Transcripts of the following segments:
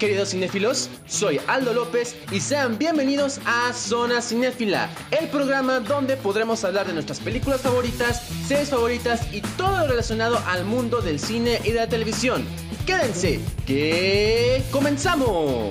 queridos cinéfilos, soy Aldo López y sean bienvenidos a Zona Cinéfila, el programa donde podremos hablar de nuestras películas favoritas, series favoritas y todo lo relacionado al mundo del cine y de la televisión. Quédense, que comenzamos.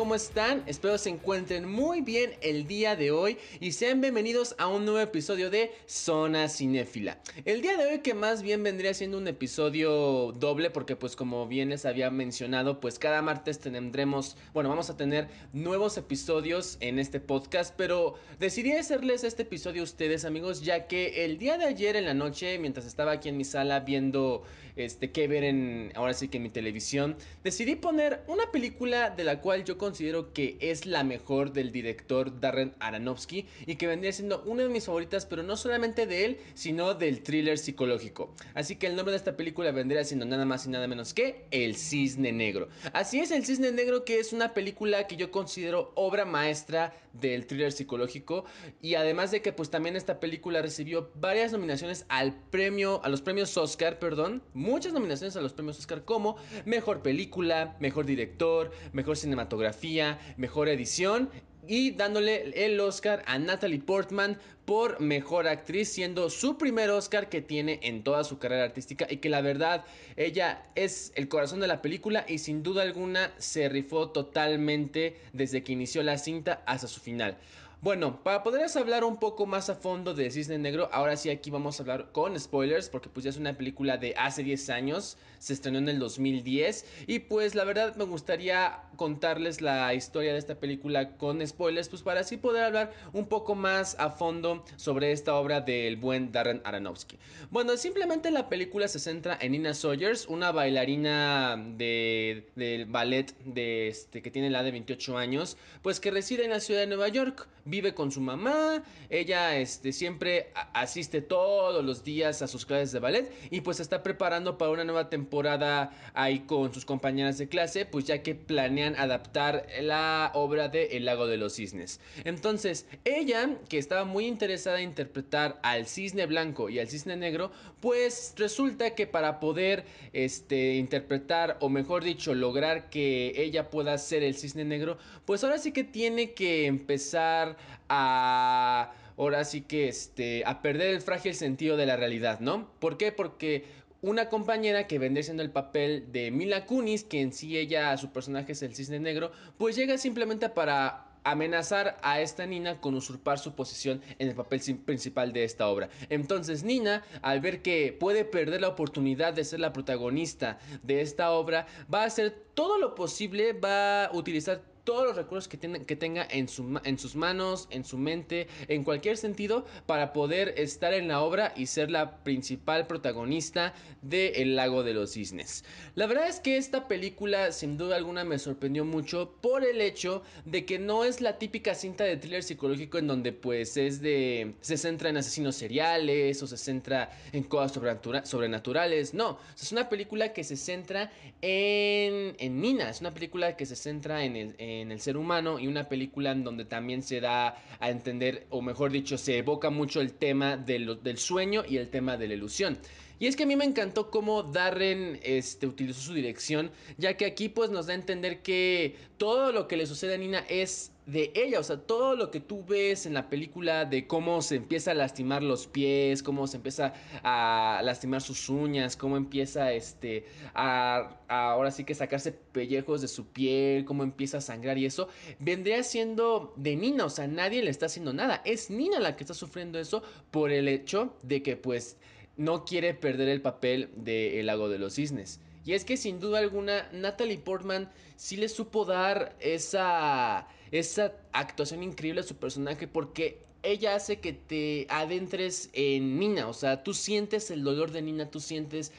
¿Cómo están? Espero se encuentren muy bien el día de hoy y sean bienvenidos a un nuevo episodio de Zona Cinéfila. El día de hoy que más bien vendría siendo un episodio doble porque pues como bien les había mencionado pues cada martes tendremos, bueno vamos a tener nuevos episodios en este podcast pero decidí hacerles este episodio a ustedes amigos ya que el día de ayer en la noche mientras estaba aquí en mi sala viendo este qué ver en ahora sí que en mi televisión decidí poner una película de la cual yo considero que es la mejor del director Darren Aronofsky y que vendría siendo una de mis favoritas, pero no solamente de él, sino del thriller psicológico. Así que el nombre de esta película vendría siendo nada más y nada menos que El Cisne Negro. Así es, El Cisne Negro que es una película que yo considero obra maestra del thriller psicológico y además de que pues también esta película recibió varias nominaciones al premio a los premios Oscar, perdón, muchas nominaciones a los premios Oscar como mejor película, mejor director, mejor cinematografía, mejor edición y dándole el Oscar a Natalie Portman por mejor actriz, siendo su primer Oscar que tiene en toda su carrera artística y que la verdad ella es el corazón de la película y sin duda alguna se rifó totalmente desde que inició la cinta hasta su final. Bueno, para poderles hablar un poco más a fondo de Cisne Negro, ahora sí aquí vamos a hablar con spoilers, porque pues ya es una película de hace 10 años, se estrenó en el 2010, y pues la verdad me gustaría contarles la historia de esta película con spoilers, pues para así poder hablar un poco más a fondo sobre esta obra del buen Darren Aronofsky. Bueno, simplemente la película se centra en Nina Sawyers, una bailarina de, del ballet este, que tiene la de 28 años, pues que reside en la ciudad de Nueva York vive con su mamá, ella este, siempre asiste todos los días a sus clases de ballet y pues está preparando para una nueva temporada ahí con sus compañeras de clase, pues ya que planean adaptar la obra de El lago de los cisnes. Entonces, ella, que estaba muy interesada en interpretar al cisne blanco y al cisne negro, pues resulta que para poder este, interpretar, o mejor dicho, lograr que ella pueda ser el cisne negro, pues ahora sí que tiene que empezar a ahora sí que este a perder el frágil sentido de la realidad, ¿no? ¿Por qué? Porque una compañera que vende siendo el papel de Mila Kunis, que en sí ella, su personaje es el cisne negro, pues llega simplemente para amenazar a esta Nina con usurpar su posición en el papel principal de esta obra. Entonces Nina, al ver que puede perder la oportunidad de ser la protagonista de esta obra, va a hacer todo lo posible, va a utilizar todos los recursos que, tenga en, su, en sus manos, en su mente, en cualquier sentido, para poder estar en la obra y ser la principal protagonista de El lago de los cisnes. La verdad es que esta película sin duda alguna me sorprendió mucho por el hecho de que no es la típica cinta de thriller psicológico en donde pues es de... se centra en asesinos seriales o se centra en cosas sobrenaturales, no, es una película que se centra en, en Nina, es una película que se centra en el en el ser humano y una película en donde también se da a entender, o mejor dicho, se evoca mucho el tema del, del sueño y el tema de la ilusión. Y es que a mí me encantó cómo Darren este, utilizó su dirección, ya que aquí pues nos da a entender que todo lo que le sucede a Nina es de ella, o sea, todo lo que tú ves en la película de cómo se empieza a lastimar los pies, cómo se empieza a lastimar sus uñas, cómo empieza este a, ahora sí que sacarse pellejos de su piel, cómo empieza a sangrar y eso, vendría siendo de Nina, o sea, nadie le está haciendo nada, es Nina la que está sufriendo eso por el hecho de que pues no quiere perder el papel de El lago de los cisnes. Y es que sin duda alguna Natalie Portman sí le supo dar esa, esa actuación increíble a su personaje porque ella hace que te adentres en Nina, o sea, tú sientes el dolor de Nina, tú sientes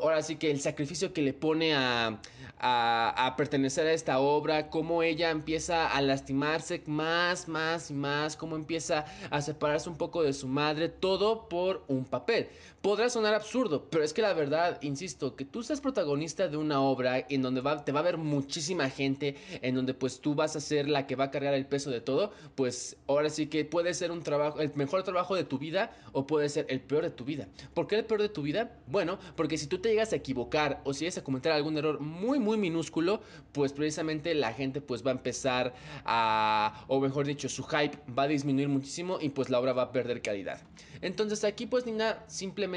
ahora sí que el sacrificio que le pone a, a, pertenecer a esta obra, cómo ella empieza a lastimarse más, más y más, cómo empieza a separarse un poco de su madre, todo por un papel. Podrá sonar absurdo, pero es que la verdad, insisto, que tú seas protagonista de una obra en donde va, te va a ver muchísima gente, en donde pues tú vas a ser la que va a cargar el peso de todo, pues ahora sí que puede ser un trabajo, el mejor trabajo de tu vida o puede ser el peor de tu vida. ¿Por qué el peor de tu vida? Bueno, porque si tú te llegas a equivocar o si llegas a cometer algún error muy, muy minúsculo, pues precisamente la gente pues va a empezar a, o mejor dicho, su hype va a disminuir muchísimo y pues la obra va a perder calidad. Entonces aquí pues Nina simplemente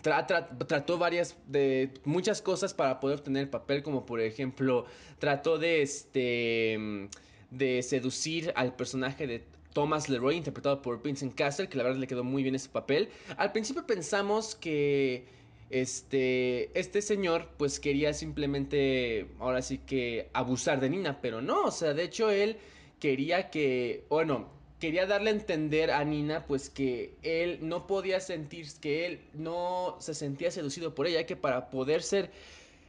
trató varias de muchas cosas para poder obtener el papel como por ejemplo trató de este de seducir al personaje de Thomas Leroy interpretado por Vincent Castle que la verdad le quedó muy bien ese papel. Al principio pensamos que este, este señor pues quería simplemente, ahora sí que abusar de Nina, pero no, o sea, de hecho él quería que, bueno, quería darle a entender a Nina pues que él no podía sentir, que él no se sentía seducido por ella, que para poder ser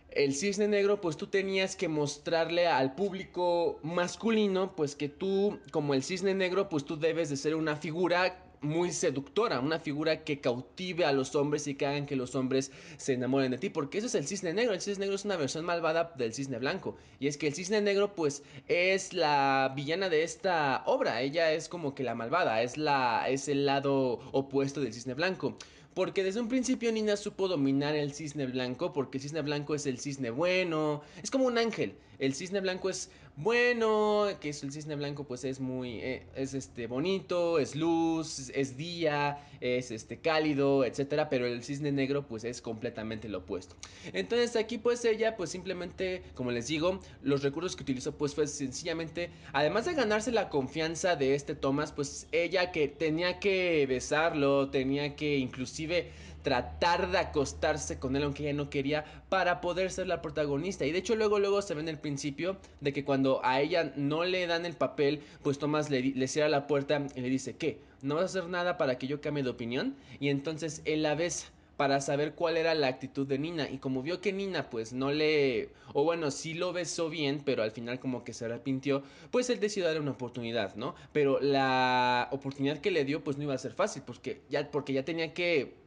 el cisne negro pues tú tenías que mostrarle al público masculino pues que tú como el cisne negro pues tú debes de ser una figura muy seductora, una figura que cautive a los hombres y que hagan que los hombres se enamoren de ti, porque eso es el cisne negro, el cisne negro es una versión malvada del cisne blanco, y es que el cisne negro pues es la villana de esta obra, ella es como que la malvada, es la es el lado opuesto del cisne blanco. Porque desde un principio Nina supo dominar el cisne blanco, porque el cisne blanco es el cisne bueno, es como un ángel. El cisne blanco es bueno, que es el cisne blanco pues es muy, eh, es este bonito, es luz, es día, es este cálido, etcétera, pero el cisne negro pues es completamente lo opuesto. Entonces aquí pues ella pues simplemente, como les digo, los recursos que utilizó pues fue sencillamente, además de ganarse la confianza de este Thomas, pues ella que tenía que besarlo, tenía que inclusive tratar de acostarse con él aunque ella no quería para poder ser la protagonista. Y de hecho luego luego se ve en el principio de que cuando a ella no le dan el papel, pues Tomás le, cierra la puerta y le dice, ¿qué? ¿No vas a hacer nada para que yo cambie de opinión? Y entonces él la besa para saber cuál era la actitud de Nina. Y como vio que Nina pues no le... O bueno, sí lo besó bien, pero al final como que se arrepintió, pues él decidió darle una oportunidad, ¿no? Pero la oportunidad que le dio pues no iba a ser fácil, porque ya, porque ya tenía que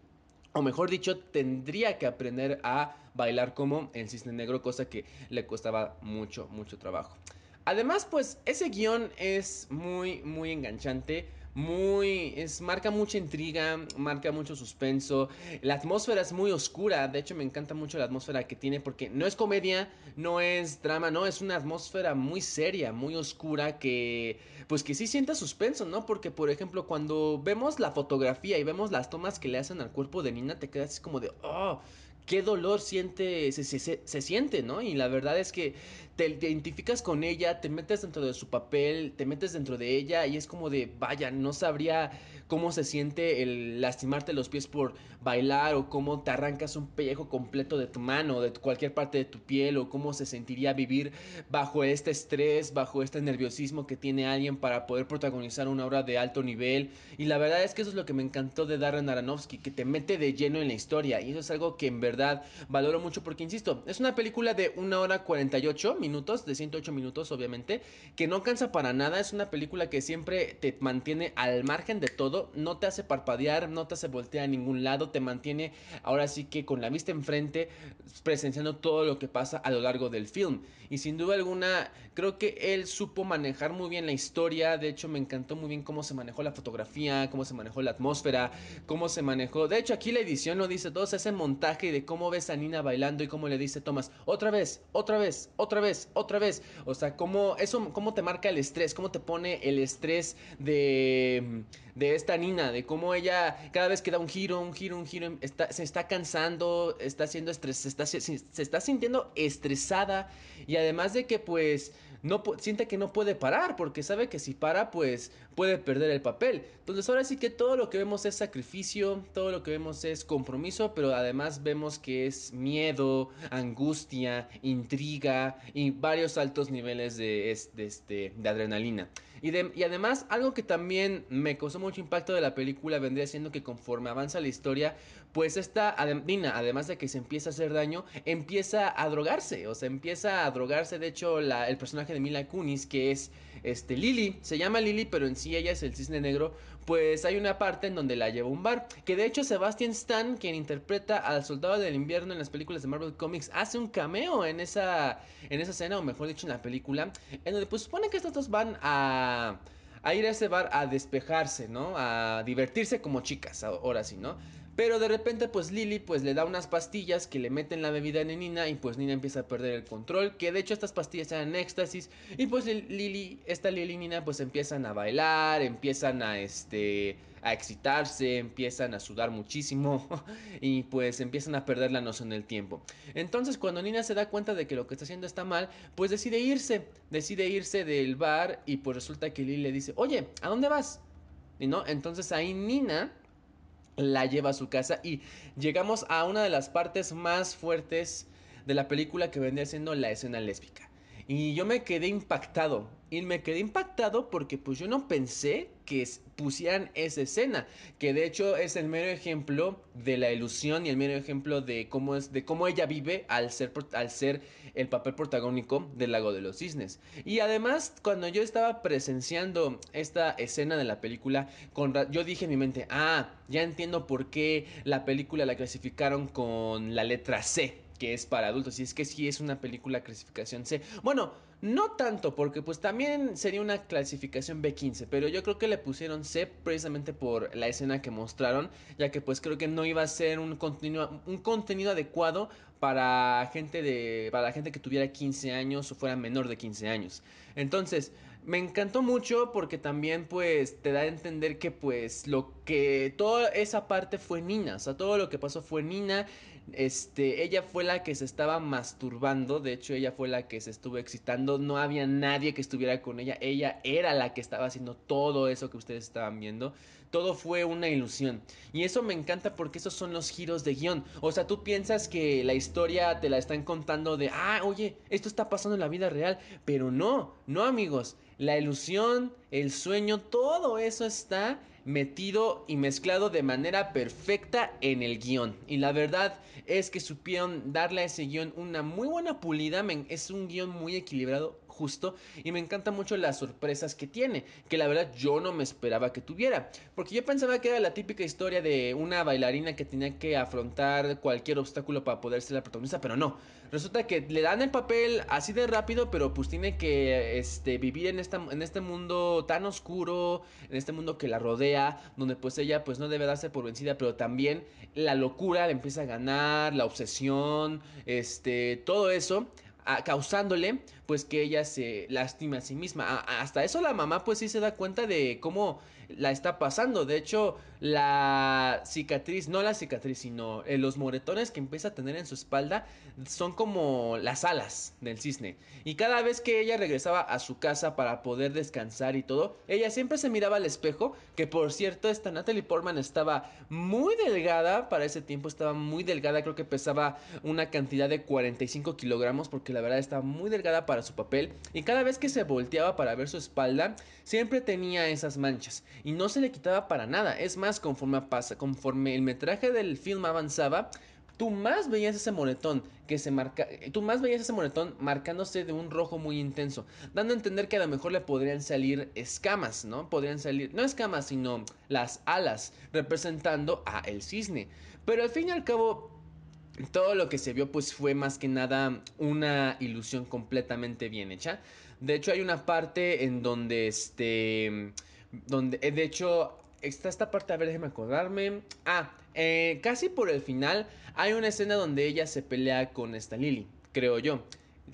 o mejor dicho, tendría que aprender a bailar como el cisne negro, cosa que le costaba mucho, mucho trabajo. Además, pues ese guion es muy, muy enganchante muy es marca mucha intriga, marca mucho suspenso. La atmósfera es muy oscura, de hecho me encanta mucho la atmósfera que tiene porque no es comedia, no es drama, no, es una atmósfera muy seria, muy oscura que pues que sí sienta suspenso, ¿no? Porque por ejemplo, cuando vemos la fotografía y vemos las tomas que le hacen al cuerpo de Nina, te quedas como de, "Oh, qué dolor siente, se, se, siente, ¿no? Y la verdad es que te, identificas con ella, te metes dentro de su papel, te metes dentro de ella y es como de, vaya, no sabría cómo se siente el lastimarte los pies por bailar o cómo te arrancas un pellejo completo de tu mano, de cualquier parte de tu piel o cómo se sentiría vivir bajo este estrés, bajo este nerviosismo que tiene alguien para poder protagonizar una obra de alto nivel. Y la verdad es que eso es lo que me encantó de Darren Aronofsky, que te mete de lleno en la historia y eso es algo que en verdad valoro mucho porque, insisto, es una película de una hora 48 minutos, de 108 minutos obviamente, que no cansa para nada, es una película que siempre te mantiene al margen de todo no te hace parpadear, no te hace voltear a ningún lado, te mantiene ahora sí que con la vista enfrente, presenciando todo lo que pasa a lo largo del film. Y sin duda alguna, creo que él supo manejar muy bien la historia, de hecho me encantó muy bien cómo se manejó la fotografía, cómo se manejó la atmósfera, cómo se manejó, de hecho aquí la edición lo dice todo, ese montaje de cómo ves a Nina bailando y cómo le dice Thomas, otra vez, otra vez, otra vez, otra vez, o sea, cómo eso, cómo te marca el estrés, cómo te pone el estrés de de esta Nina, de cómo ella cada vez que da un giro, un giro, un giro, se está cansando, está haciendo estrés, se está, se, está sintiendo estresada. Y además de que pues no siente que no puede parar porque sabe que si para pues puede perder el papel. Entonces ahora sí que todo lo que vemos es sacrificio, todo lo que vemos es compromiso, pero además vemos que es miedo, angustia, intriga y varios altos niveles de, de, este, de adrenalina. Y, y además, algo que también me causó mucho impacto de la película vendría siendo que conforme avanza la historia, pues esta Nina, además de que se empieza a hacer daño, empieza a drogarse. O sea, empieza a drogarse. De hecho, la, el personaje de Mila Kunis, que es este, Lily, se llama Lily, pero en sí ella es el cisne negro, pues hay una parte en donde la lleva a un bar. Que de hecho Sebastian Stan, quien interpreta al soldado del invierno en las películas de Marvel Comics, hace un cameo en esa, en esa escena, o mejor dicho, en la película, en donde pues supone que estos dos van a, a ir a ese bar a despejarse, ¿no? A divertirse como chicas, ahora sí, ¿no? Pero de repente pues Lily pues le da unas pastillas que le meten la bebida en Nina y pues Nina empieza a perder el control. Que de hecho estas pastillas eran éxtasis. Y pues Lily, esta Lily y Nina pues empiezan a bailar, empiezan a este a excitarse, empiezan a sudar muchísimo y pues empiezan a perder la noción del tiempo. Entonces cuando Nina se da cuenta de que lo que está haciendo está mal, pues decide irse, decide irse del bar y pues resulta que Lily le dice, oye, ¿a dónde vas? Y no, entonces ahí Nina la lleva a su casa y llegamos a una de las partes más fuertes de la película que vendría siendo la escena lésbica. Y yo me quedé impactado. Y me quedé impactado porque pues yo no pensé que pusieran esa escena. Que de hecho es el mero ejemplo de la ilusión y el mero ejemplo de cómo es, de cómo ella vive al ser, al ser el papel protagónico del lago de los cisnes. Y además, cuando yo estaba presenciando esta escena de la película, con, yo dije en mi mente, ah, ya entiendo por qué la película la clasificaron con la letra C que es para adultos. Y es que sí es una película clasificación C. Bueno, no tanto, porque pues también sería una clasificación B15, pero yo creo que le pusieron C precisamente por la escena que mostraron, ya que pues creo que no iba a ser un contenido, un contenido adecuado para gente de para la gente que tuviera 15 años o fuera menor de 15 años. Entonces, me encantó mucho porque también pues te da a entender que pues lo que toda esa parte fue Nina, o sea, todo lo que pasó fue Nina este, ella fue la que se estaba masturbando, de hecho ella fue la que se estuvo excitando, no había nadie que estuviera con ella, ella era la que estaba haciendo todo eso que ustedes estaban viendo, todo fue una ilusión. Y eso me encanta porque esos son los giros de guion. O sea, tú piensas que la historia te la están contando de, ah, oye, esto está pasando en la vida real, pero no, no amigos, la ilusión, el sueño, todo eso está metido y mezclado de manera perfecta en el guion. Y la verdad es que supieron darle a ese guion una muy buena pulida. Es un guion muy equilibrado, justo. Y me encanta mucho las sorpresas que tiene. Que la verdad yo no me esperaba que tuviera. Porque yo pensaba que era la típica historia de una bailarina que tenía que afrontar cualquier obstáculo para poder ser la protagonista. Pero no. Resulta que le dan el papel así de rápido. Pero pues tiene que este, vivir en, esta, en este mundo tan oscuro. En este mundo que la rodea. Donde pues ella pues no debe darse por vencida. Pero también la locura le empieza a ganar. La obsesión. Este. Todo eso causándole pues que ella se lastima a sí misma. hasta eso la mamá pues sí se da cuenta de cómo la está pasando. De hecho, la cicatriz, no la cicatriz, sino eh, los moretones que empieza a tener en su espalda son como las alas del cisne. Y cada vez que ella regresaba a su casa para poder descansar y todo, ella siempre se miraba al espejo, que por cierto, esta Natalie Portman estaba muy delgada, para ese tiempo estaba muy delgada, creo que pesaba una cantidad de 45 kilogramos, porque la verdad estaba muy delgada para su papel. Y cada vez que se volteaba para ver su espalda, siempre tenía esas manchas y no se le quitaba para nada. Es más, conforme, pasa, conforme el metraje del film avanzaba, tú más veías ese moretón que se marca, tú más veías ese moretón marcándose de un rojo muy intenso, dando a entender que a lo mejor le podrían salir escamas, ¿no? Podrían salir, no escamas, sino las alas, representando a el cisne. Pero al fin y al cabo, todo lo que se vio pues fue más que nada una ilusión completamente bien hecha. De hecho hay una parte en donde este donde, de hecho, está esta parte, a ver, déjeme acordarme. Ah, eh, casi por el final hay una escena donde ella se pelea con esta Lily, creo yo.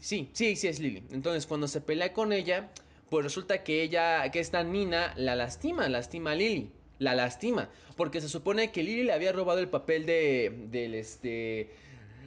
Sí, sí, sí es Lily. Entonces, cuando se pelea con ella, pues resulta que ella, que esta Nina la lastima, lastima a Lily. La lastima. Porque se supone que Lily le había robado el papel de, del, este,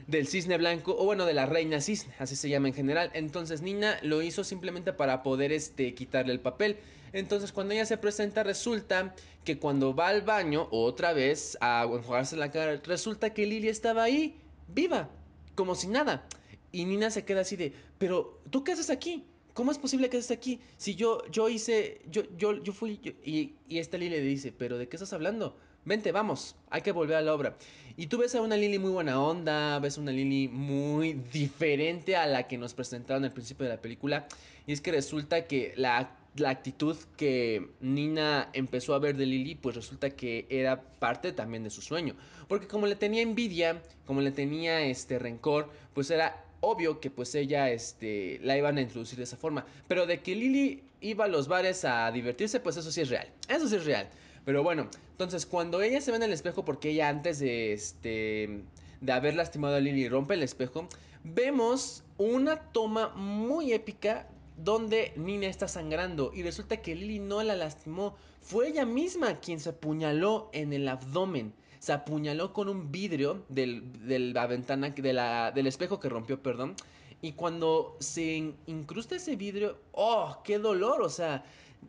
del cisne blanco, o bueno, de la reina cisne, así se llama en general. Entonces Nina lo hizo simplemente para poder este, quitarle el papel. Entonces cuando ella se presenta resulta que cuando va al baño otra vez a enjuagarse la cara, resulta que Lily estaba ahí, viva, como si nada. Y Nina se queda así de, pero ¿tú qué haces aquí? ¿cómo es posible que estés aquí? Si yo, yo hice, yo, yo, yo fui, y, y esta Lily le dice, pero ¿de qué estás hablando? Vente, vamos, hay que volver a la obra. Y tú ves a una Lily muy buena onda, ves a una Lily muy diferente a la que nos presentaron al principio de la película. Y es que resulta que la, la actitud que Nina empezó a ver de Lily, pues resulta que era parte también de su sueño. Porque como le tenía envidia, como le tenía este rencor, pues era obvio que pues ella este, la iban a introducir de esa forma. Pero de que Lily iba a los bares a divertirse, pues eso sí es real. Eso sí es real. Pero bueno, entonces cuando ella se ve en el espejo, porque ella antes de este de haber lastimado a Lily rompe el espejo, vemos una toma muy épica donde Nina está sangrando y resulta que Lily no la lastimó, fue ella misma quien se apuñaló en el abdomen. Se apuñaló con un vidrio del, de la ventana, de la, del espejo que rompió, perdón. Y cuando se incrusta ese vidrio, ¡oh, qué dolor! O sea,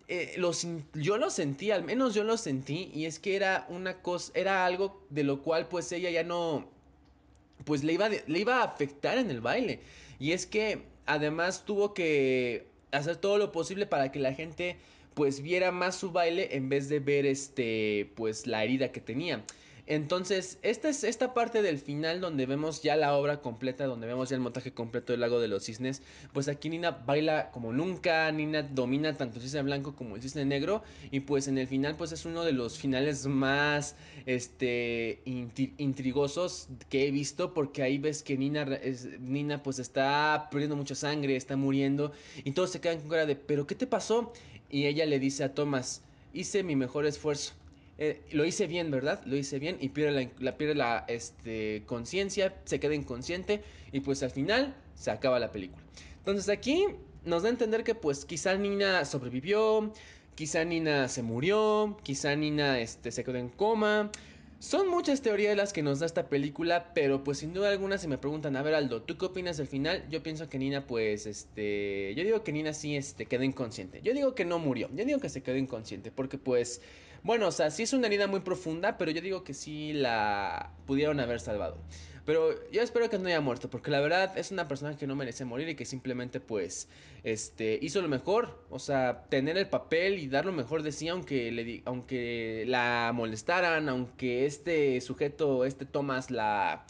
eh, yo lo sentí, al menos yo lo sentí, y es que era una cosa, era algo de lo cual pues ella ya no, pues le iba, le iba a afectar en el baile. Y es que además tuvo que hacer todo lo posible para que la gente pues viera más su baile en vez de ver este pues la herida que tenía. Entonces, esta es esta parte del final donde vemos ya la obra completa, donde vemos ya el montaje completo del lago de los cisnes. Pues aquí Nina baila como nunca, Nina domina tanto el cisne blanco como el cisne negro. Y pues en el final, pues es uno de los finales más este intrigosos que he visto. Porque ahí ves que Nina, Nina pues está perdiendo mucha sangre, está muriendo. Y todos se quedan con cara de, ¿pero qué te pasó? Y ella le dice a Thomas, hice mi mejor esfuerzo. Eh, lo hice bien, ¿verdad? Lo hice bien y pierde la, pierde la este, conciencia, se queda inconsciente y pues al final se acaba la película. Entonces aquí nos da a entender que pues quizá Nina sobrevivió, quizá Nina se murió, quizá Nina este, se quedó en coma. Son muchas teorías las que nos da esta película, pero pues sin duda alguna si me preguntan, a ver Aldo, ¿tú qué opinas del final? Yo pienso que Nina pues este, yo digo que Nina sí este, quedó inconsciente. Yo digo que no murió, yo digo que se quedó inconsciente porque pues bueno, o sea, sí es una herida muy profunda, pero yo digo que sí la pudieron haber salvado. Pero yo espero que no haya muerto, porque la verdad es una persona que no merece morir y que simplemente pues este hizo lo mejor, o sea, tener el papel y dar lo mejor de sí aunque le aunque la molestaran, aunque este sujeto, este Thomas la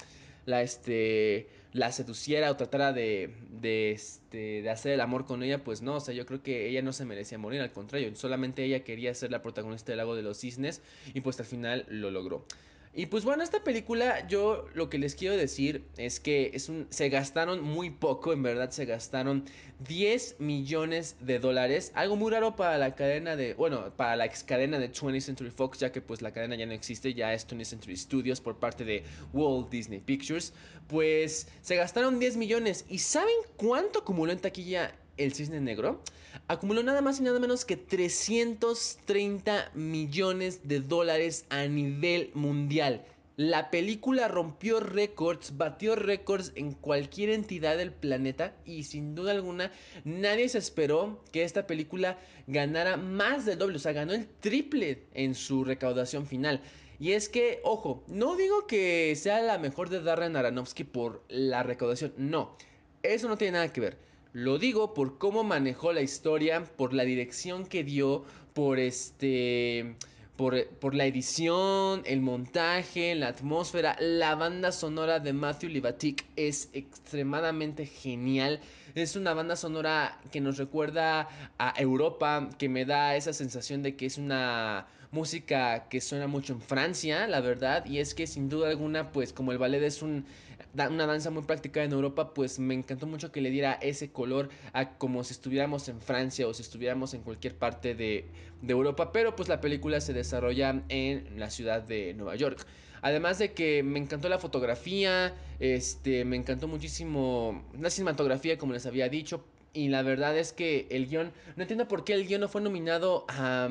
la este la seduciera o tratara de, de, este, de hacer el amor con ella, pues no, o sea, yo creo que ella no se merecía morir, al contrario, solamente ella quería ser la protagonista del lago de los cisnes y pues al final lo logró. Y pues bueno, esta película yo lo que les quiero decir es que es un, se gastaron muy poco, en verdad se gastaron 10 millones de dólares, algo muy raro para la cadena de, bueno, para la ex cadena de 20th Century Fox, ya que pues la cadena ya no existe, ya es 20th Century Studios por parte de Walt Disney Pictures, pues se gastaron 10 millones. Y ¿saben cuánto acumuló en taquilla el Cisne Negro? acumuló nada más y nada menos que 330 millones de dólares a nivel mundial. La película rompió récords, batió récords en cualquier entidad del planeta y sin duda alguna nadie se esperó que esta película ganara más del doble, o sea, ganó el triple en su recaudación final. Y es que, ojo, no digo que sea la mejor de Darren Aronofsky por la recaudación, no, eso no tiene nada que ver. Lo digo por cómo manejó la historia, por la dirección que dio, por este... Por, la edición, el montaje, la atmósfera, la banda sonora de Matthew Libatic es extremadamente genial. Es una banda sonora que nos recuerda a Europa, que me da esa sensación de que es una música que suena mucho en Francia, la verdad, y es que sin duda alguna, pues como el ballet es un una danza muy práctica en Europa, pues me encantó mucho que le diera ese color a como si estuviéramos en Francia o si estuviéramos en cualquier parte de, Europa, pero pues la película se desarrolla en la ciudad de Nueva York. Además de que me encantó la fotografía, este, me encantó muchísimo la cinematografía, como les había dicho, y la verdad es que el guion, no entiendo por qué el guion no fue nominado a,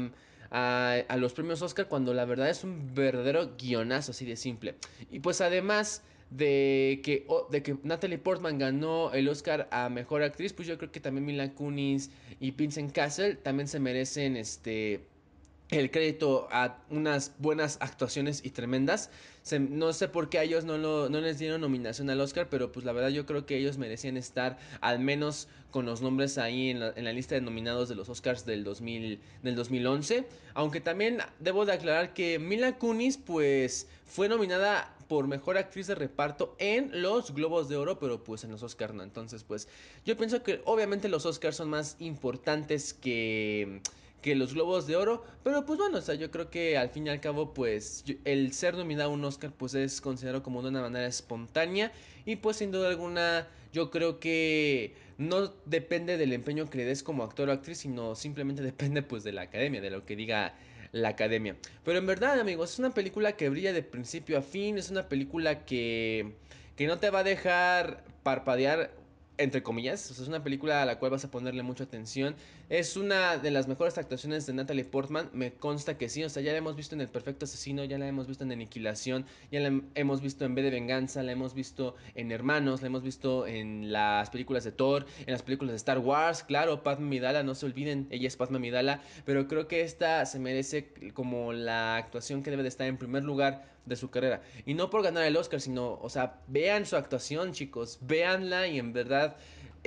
a, a, los premios Oscar cuando la verdad es un verdadero guionazo así de simple. Y pues además de que, de que Natalie Portman ganó el Oscar a Mejor Actriz, pues yo creo que también Mila Kunis y Vincent Castle también se merecen este el crédito a unas buenas actuaciones y tremendas. no sé por qué a ellos no, no les dieron nominación al Oscar, pero pues la verdad yo creo que ellos merecían estar al menos con los nombres ahí en la, lista de nominados de los Oscars del, 2000, del 2011. Aunque también debo de aclarar que Mila Kunis pues fue nominada por mejor actriz de reparto en los Globos de Oro, pero pues en los Oscars no. Entonces pues yo pienso que obviamente los Oscars son más importantes que que los Globos de Oro. Pero pues bueno, o sea, yo creo que al fin y al cabo, pues el ser nominado a un Oscar, pues es considerado como de una manera espontánea. Y pues sin duda alguna, yo creo que no depende del empeño que le des como actor o actriz, sino simplemente depende pues de la academia, de lo que diga la academia. Pero en verdad, amigos, es una película que brilla de principio a fin, es una película que, que no te va a dejar parpadear entre comillas, es una película a la cual vas a ponerle mucha atención. Es una de las mejores actuaciones de Natalie Portman, me consta que sí, o sea, ya la hemos visto en El Perfecto Asesino, ya la hemos visto en Aniquilación, ya la hemos visto en B de Venganza, la hemos visto en Hermanos, la hemos visto en las películas de Thor, en las películas de Star Wars, claro, Padme Midala, no se olviden, ella es Padme Midala, pero creo que esta se merece como la actuación que debe de estar en primer lugar de su carrera. Y no por ganar el Oscar, sino, o sea, vean su actuación, chicos, véanla y en verdad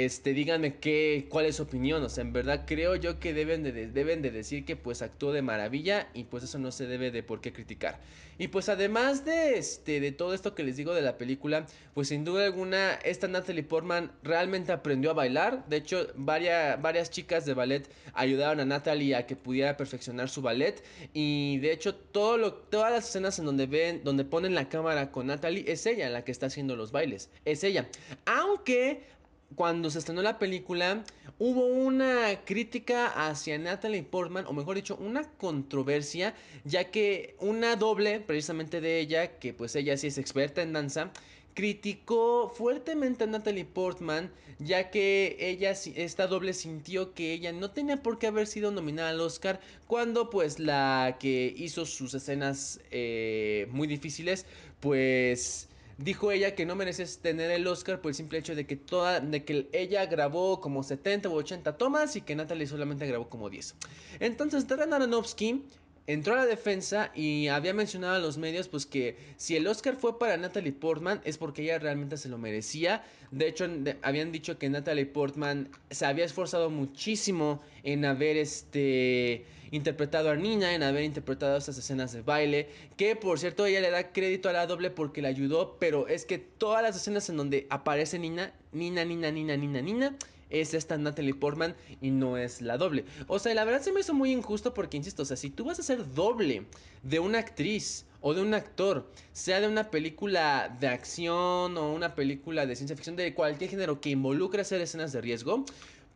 este, díganme qué, cuál es su opinión. O sea, en verdad creo yo que deben de, deben de decir que pues actuó de maravilla y pues eso no se debe de por qué criticar. Y pues además de, este, de todo esto que les digo de la película, pues sin duda alguna esta Natalie Portman realmente aprendió a bailar. De hecho, varias, varias chicas de ballet ayudaron a Natalie a que pudiera perfeccionar su ballet. Y de hecho, todo lo, todas las escenas en donde ven, donde ponen la cámara con Natalie, es ella la que está haciendo los bailes. Es ella. Aunque cuando se estrenó la película, hubo una crítica hacia Natalie Portman, o mejor dicho, una controversia, ya que una doble, precisamente de ella, que pues ella sí es experta en danza, criticó fuertemente a Natalie Portman, ya que ella, esta doble sintió que ella no tenía por qué haber sido nominada al Oscar, cuando pues la que hizo sus escenas eh, muy difíciles, pues Dijo ella que no mereces tener el Oscar por el simple hecho de que toda de que ella grabó como 70 u 80 tomas y que Natalie solamente grabó como 10. Entonces Darren Aronofsky entró a la defensa y había mencionado a los medios pues que si el Oscar fue para Natalie Portman es porque ella realmente se lo merecía. De hecho habían dicho que Natalie Portman se había esforzado muchísimo en haber este interpretado a Nina, en haber interpretado esas escenas de baile, que por cierto ella le da crédito a la doble porque le ayudó, pero es que todas las escenas en donde aparece Nina, Nina, Nina, Nina, Nina, Nina, es esta Natalie Portman y no es la doble. O sea, la verdad se me hizo muy injusto porque, insisto, o sea, si tú vas a ser doble de una actriz o de un actor, sea de una película de acción o una película de ciencia ficción, de cualquier género que involucre hacer escenas de riesgo,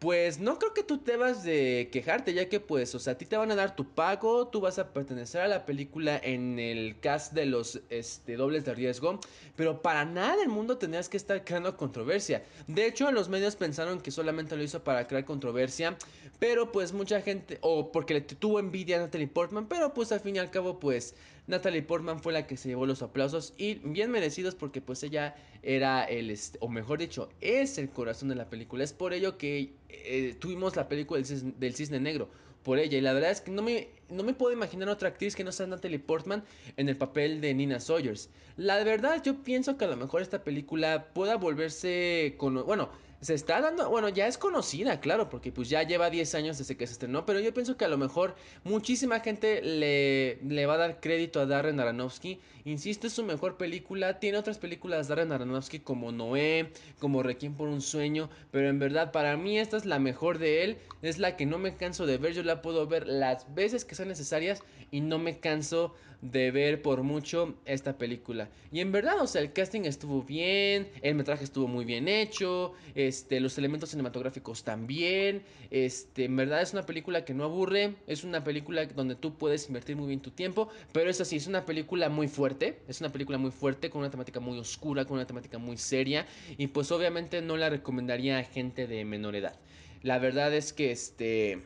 pues no creo que tú debas de quejarte, ya que pues, o sea, a ti te van a dar tu pago, tú vas a pertenecer a la película en el cast de los este, dobles de riesgo, pero para nada del mundo tendrías que estar creando controversia. De hecho, los medios pensaron que solamente lo hizo para crear controversia, pero pues mucha gente, o porque le tuvo envidia a Natalie Portman, pero pues al fin y al cabo pues Natalie Portman fue la que se llevó los aplausos y bien merecidos porque pues ella era el, este, o mejor dicho, es el corazón de la película. Es por ello que eh, tuvimos la película del cisne, negro, por ella. Y la verdad es que no me, no me puedo imaginar otra actriz que no sea Natalie Portman en el papel de Nina Sawyers. La verdad yo pienso que a lo mejor esta película pueda volverse con... Bueno, se está dando, bueno, ya es conocida, claro, porque pues ya lleva 10 años desde que se estrenó, pero yo pienso que a lo mejor muchísima gente le, le va a dar crédito a Darren Aronofsky. Insisto, es su mejor película, tiene otras películas Darren Aronofsky como Noé, como Requiem por un sueño, pero en verdad para mí esta es la mejor de él, es la que no me canso de ver, yo la puedo ver las veces que sean necesarias y no me canso de ver por mucho esta película. Y en verdad, o sea, el casting estuvo bien, el metraje estuvo muy bien hecho, este, los elementos cinematográficos también, este, en verdad es una película que no aburre, es una película donde tú puedes invertir muy bien tu tiempo, pero eso sí, es una película muy fuerte, es una película muy fuerte, con una temática muy oscura, con una temática muy seria, y pues obviamente no la recomendaría a gente de menor edad. La verdad es que, este,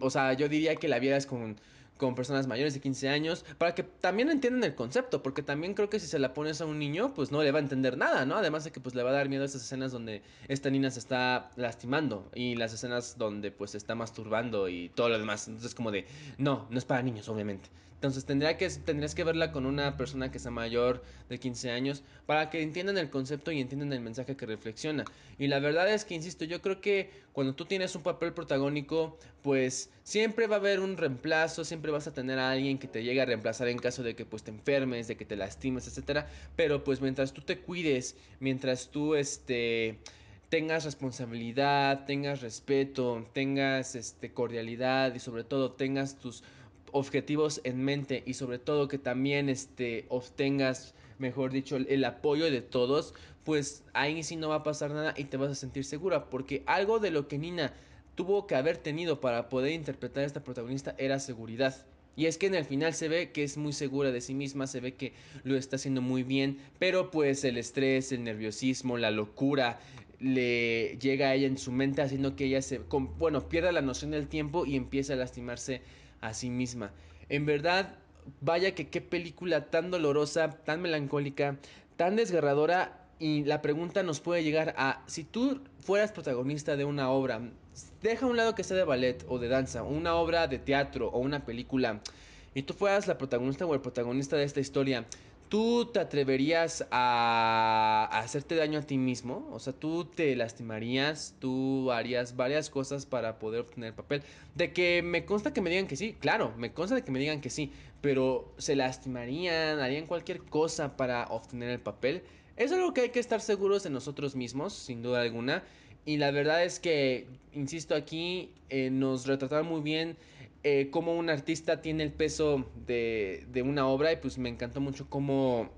o sea, yo diría que la vieras con con personas mayores de 15 años, para que también entiendan el concepto, porque también creo que si se la pones a un niño, pues no le va a entender nada, ¿no? Además de que pues le va a dar miedo a esas escenas donde esta niña se está lastimando y las escenas donde pues se está masturbando y todo lo demás. Entonces como de, no, no es para niños, obviamente. Entonces tendría que, tendrías que verla con una persona que sea mayor de 15 años para que entiendan el concepto y entiendan el mensaje que reflexiona. Y la verdad es que, insisto, yo creo que cuando tú tienes un papel protagónico, pues siempre va a haber un reemplazo, siempre vas a tener a alguien que te llegue a reemplazar en caso de que pues te enfermes, de que te lastimes, etcétera. Pero pues mientras tú te cuides, mientras tú este tengas responsabilidad, tengas respeto, tengas este cordialidad y sobre todo tengas tus objetivos en mente y sobre todo que también este, obtengas, mejor dicho, el, apoyo de todos, pues ahí sí no va a pasar nada y te vas a sentir segura. Porque algo de lo que Nina tuvo que haber tenido para poder interpretar a esta protagonista era seguridad. Y es que en el final se ve que es muy segura de sí misma, se ve que lo está haciendo muy bien, pero pues el estrés, el nerviosismo, la locura le llega a ella en su mente haciendo que ella se, bueno, pierda la noción del tiempo y empieza a lastimarse a sí misma. En verdad, vaya que qué película tan dolorosa, tan melancólica, tan desgarradora y la pregunta nos puede llegar a si tú fueras protagonista de una obra, deja a un lado que sea de ballet o de danza, una obra de teatro o una película y tú fueras la protagonista o el protagonista de esta historia, ¿Tú te atreverías a, hacerte daño a ti mismo? O sea, tú te lastimarías, tú harías varias cosas para poder obtener el papel. De que me consta que me digan que sí, claro, me consta de que me digan que sí, pero se lastimarían, harían cualquier cosa para obtener el papel. Es algo que hay que estar seguros de nosotros mismos, sin duda alguna. Y la verdad es que, insisto aquí, eh, nos retrataron muy bien eh, cómo un artista tiene el peso de, de, una obra y pues me encantó mucho cómo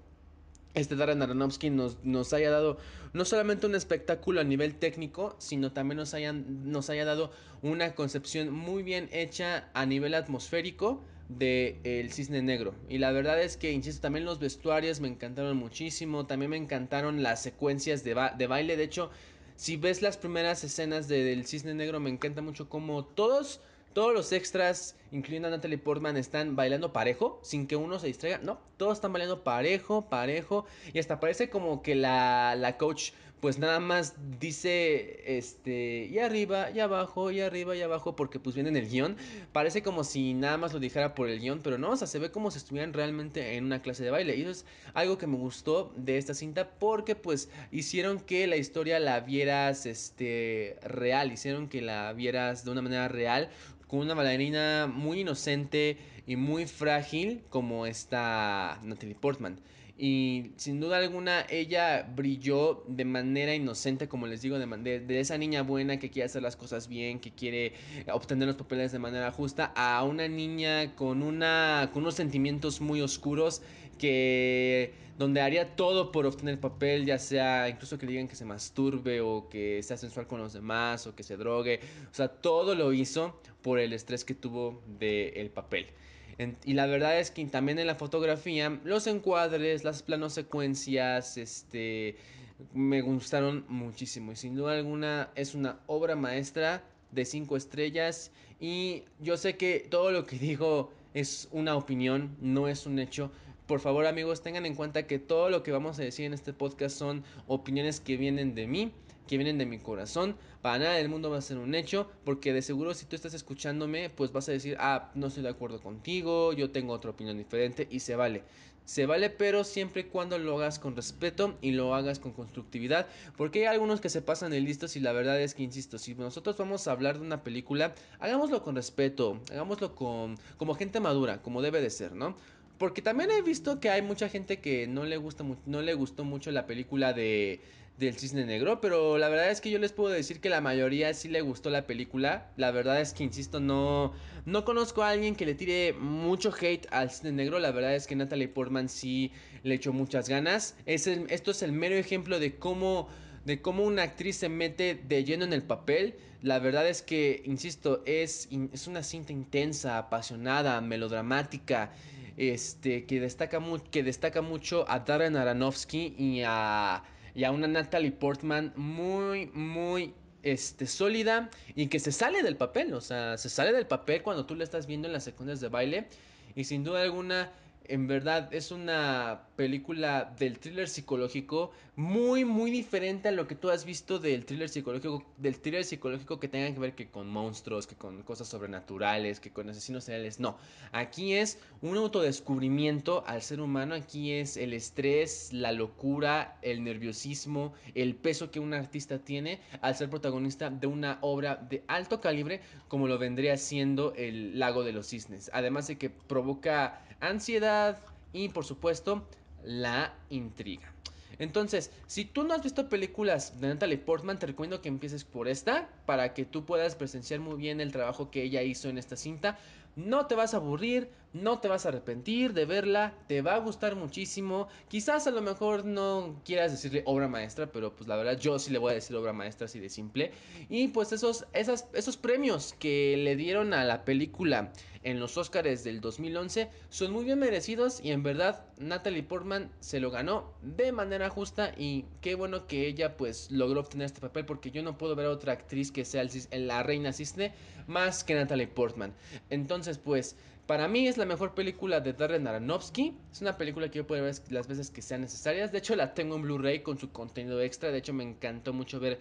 este Darren Aronofsky nos, nos haya dado no solamente un espectáculo a nivel técnico, sino también nos, hayan, nos haya dado una concepción muy bien hecha a nivel atmosférico de El Cisne Negro. Y la verdad es que, insisto, también los vestuarios me encantaron muchísimo, también me encantaron las secuencias de, de baile, de hecho, si ves las primeras escenas de, del Cisne Negro, me encanta mucho cómo todos todos los extras, incluyendo a Natalie Portman, están bailando parejo, sin que uno se distraiga. No, todos están bailando parejo, parejo. Y hasta parece como que la, la coach, pues nada más dice, este, y arriba, y abajo, y arriba, y abajo, porque pues viene en el guion. Parece como si nada más lo dijera por el guion, pero no, o sea, se ve como si estuvieran realmente en una clase de baile. Y eso es algo que me gustó de esta cinta, porque pues hicieron que la historia la vieras, este, real, hicieron que la vieras de una manera real con una bailarina muy inocente y muy frágil como esta Natalie Portman. Y sin duda alguna ella brilló de manera inocente, como les digo, de, de, esa niña buena que quiere hacer las cosas bien, que quiere obtener los papeles de manera justa, a una niña con, una, con unos sentimientos muy oscuros que donde haría todo por obtener papel, ya sea incluso que le digan que se masturbe o que sea sensual con los demás o que se drogue, o sea, todo lo hizo por el estrés que tuvo del papel. y la verdad es que también en la fotografía, los encuadres, las planos secuencias, este, me gustaron muchísimo. Y sin duda alguna es una obra maestra de cinco estrellas. Y yo sé que todo lo que digo es una opinión, no es un hecho por favor amigos tengan en cuenta que todo lo que vamos a decir en este podcast son opiniones que vienen de mí, que vienen de mi corazón. Para nada del mundo va a ser un hecho, porque de seguro si tú estás escuchándome, pues vas a decir, ah, no estoy de acuerdo contigo, yo tengo otra opinión diferente y se vale. Se vale, pero siempre y cuando lo hagas con respeto y lo hagas con constructividad. Porque hay algunos que se pasan de listos y la verdad es que, insisto, si nosotros vamos a hablar de una película, hagámoslo con respeto, hagámoslo con como gente madura, como debe de ser, ¿no? Porque también he visto que hay mucha gente que no le gusta no le gustó mucho la película de del Cisne Negro, pero la verdad es que yo les puedo decir que la mayoría sí le gustó la película. La verdad es que insisto, no no conozco a alguien que le tire mucho hate al Cisne Negro. La verdad es que Natalie Portman sí le echó muchas ganas. Es esto es el mero ejemplo de cómo de cómo una actriz se mete de lleno en el papel. La verdad es que, insisto, es, es una cinta intensa, apasionada, melodramática este, que, destaca que destaca mucho a Darren Aronofsky y a, una Natalie Portman muy, muy este, sólida y que se sale del papel, o sea, se sale del papel cuando tú la estás viendo en las secundas de baile y sin duda alguna en verdad es una película del thriller psicológico muy muy diferente a lo que tú has visto del thriller psicológico del thriller psicológico que tenga que ver que con monstruos, que con cosas sobrenaturales, que con asesinos seriales. No, aquí es un autodescubrimiento al ser humano, aquí es el estrés, la locura, el nerviosismo, el peso que un artista tiene al ser protagonista de una obra de alto calibre como lo vendría siendo El lago de los cisnes. Además de que provoca ansiedad y por supuesto la intriga. Entonces, si tú no has visto películas de Natalie Portman, te recomiendo que empieces por esta para que tú puedas presenciar muy bien el trabajo que ella hizo en esta cinta. No te vas a aburrir, no te vas a arrepentir de verla, te va a gustar muchísimo. Quizás a lo mejor no quieras decirle obra maestra, pero pues la verdad yo sí le voy a decir obra maestra así de simple. Y pues esos, esos premios que le dieron a la película en los Oscars del 2011 son muy bien merecidos y en verdad Natalie Portman se lo ganó de manera justa y qué bueno que ella pues logró obtener este papel porque yo no puedo ver a otra actriz que sea la reina cisne más que Natalie Portman. Entonces pues para mí es la mejor película de Darren Aronofsky. Es una película que yo puedo ver las veces que sean necesarias. De hecho, la tengo en Blu-ray con su contenido extra. De hecho, me encantó mucho ver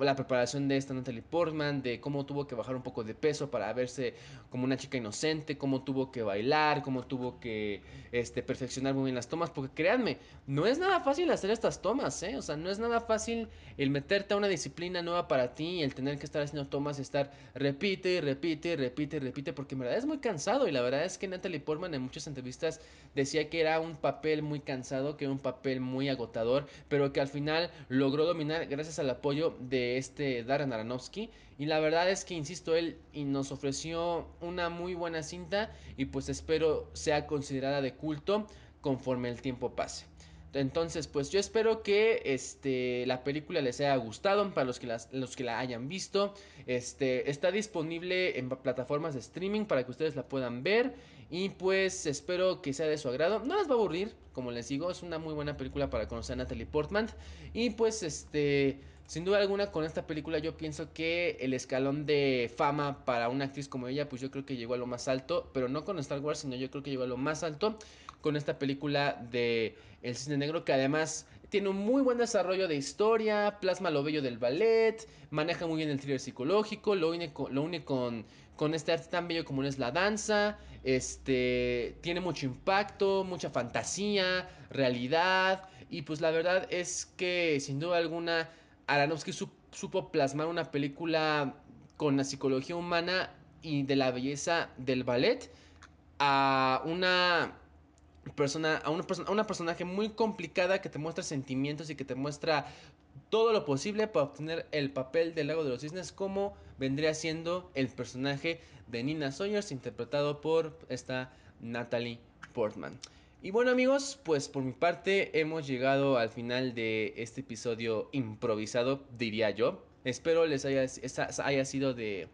la preparación de esta Natalie Portman, de cómo tuvo que bajar un poco de peso para verse como una chica inocente, cómo tuvo que bailar, cómo tuvo que este, perfeccionar muy bien las tomas, porque créanme, no es nada fácil hacer estas tomas, ¿eh? O sea, no es nada fácil el meterte a una disciplina nueva para ti y el tener que estar haciendo tomas estar repite y repite y repite y repite, porque en verdad es muy cansado y la verdad es que Natalie Portman en muchas entrevistas decía que era un papel muy cansado, que era un papel muy agotador, pero que al final logró dominar gracias al apoyo de este Darren Aronofsky. Y la verdad es que, insisto, él nos ofreció una muy buena cinta y pues espero sea considerada de culto conforme el tiempo pase. Entonces, pues yo espero que este, la película les haya gustado para los que, los que la hayan visto. Este, está disponible en plataformas de streaming para que ustedes la puedan ver. Y pues espero que sea de su agrado. No les va a aburrir, como les digo, es una muy buena película para conocer a Natalie Portman. Y pues este sin duda alguna con esta película yo pienso que el escalón de fama para una actriz como ella, pues yo creo que llegó a lo más alto, pero no con Star Wars, sino yo creo que llegó a lo más alto con esta película de El Cine Negro, que además tiene un muy buen desarrollo de historia, plasma lo bello del ballet, maneja muy bien el thriller psicológico, lo une con, lo une con, con este arte tan bello como es la danza, este, tiene mucho impacto, mucha fantasía, realidad, y pues la verdad es que sin duda alguna Aronofsky supo plasmar una película con la psicología humana y de la belleza del ballet a una persona, a una persona, a una personaje muy complicada que te muestra sentimientos y que te muestra todo lo posible para obtener el papel del lago de los cisnes como vendría siendo el personaje de Nina Sawyers interpretado por esta Natalie Portman. Y bueno amigos, pues por mi parte hemos llegado al final de este episodio improvisado, diría yo. Espero les haya, haya sido de,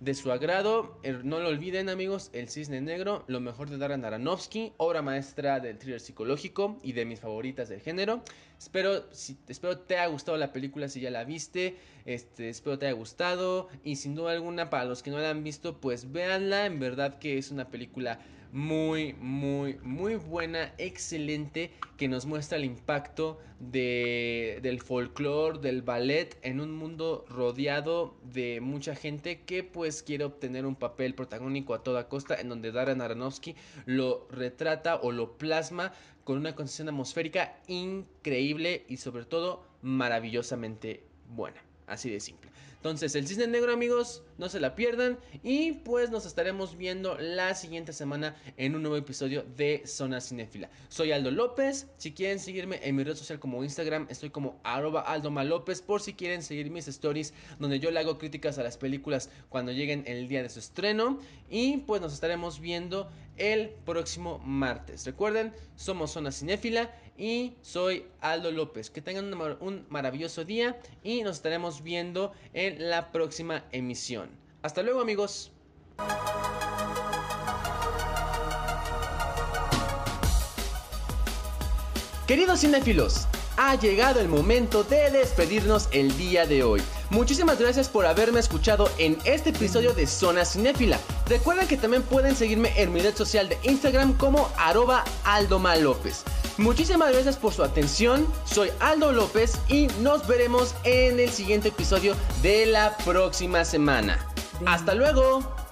de su agrado. No lo olviden amigos, El Cisne Negro, lo mejor de Darren Aronofsky, obra maestra del thriller psicológico y de mis favoritas del género. Espero, si, espero te haya gustado la película si ya la viste, este, espero te haya gustado y sin duda alguna para los que no la han visto pues véanla, en verdad que es una película muy, muy, muy buena, excelente, que nos muestra el impacto de, del folclore, del ballet en un mundo rodeado de mucha gente que pues quiere obtener un papel protagónico a toda costa, en donde Darren Aronofsky lo retrata o lo plasma con una concesión atmosférica increíble y sobre todo maravillosamente buena, así de simple. Entonces, el cisne negro, amigos, no se la pierdan. Y pues nos estaremos viendo la siguiente semana en un nuevo episodio de Zona Cinéfila. Soy Aldo López. Si quieren seguirme en mi red social como Instagram, estoy como arroba Aldo Malópez. Por si quieren seguir mis stories, donde yo le hago críticas a las películas cuando lleguen el día de su estreno. Y pues nos estaremos viendo el próximo martes. Recuerden, somos Zona Cinéfila y soy Aldo López. Que tengan un, maravilloso día y nos estaremos viendo en la próxima emisión. Hasta luego amigos. Queridos cinéfilos, ha llegado el momento de despedirnos el día de hoy. Muchísimas gracias por haberme escuchado en este episodio de Zona Cinéfila. Recuerden que también pueden seguirme en mi red social de Instagram como arroba López. Muchísimas gracias por su atención, soy Aldo López y nos veremos en el siguiente episodio de la próxima semana. Hasta luego.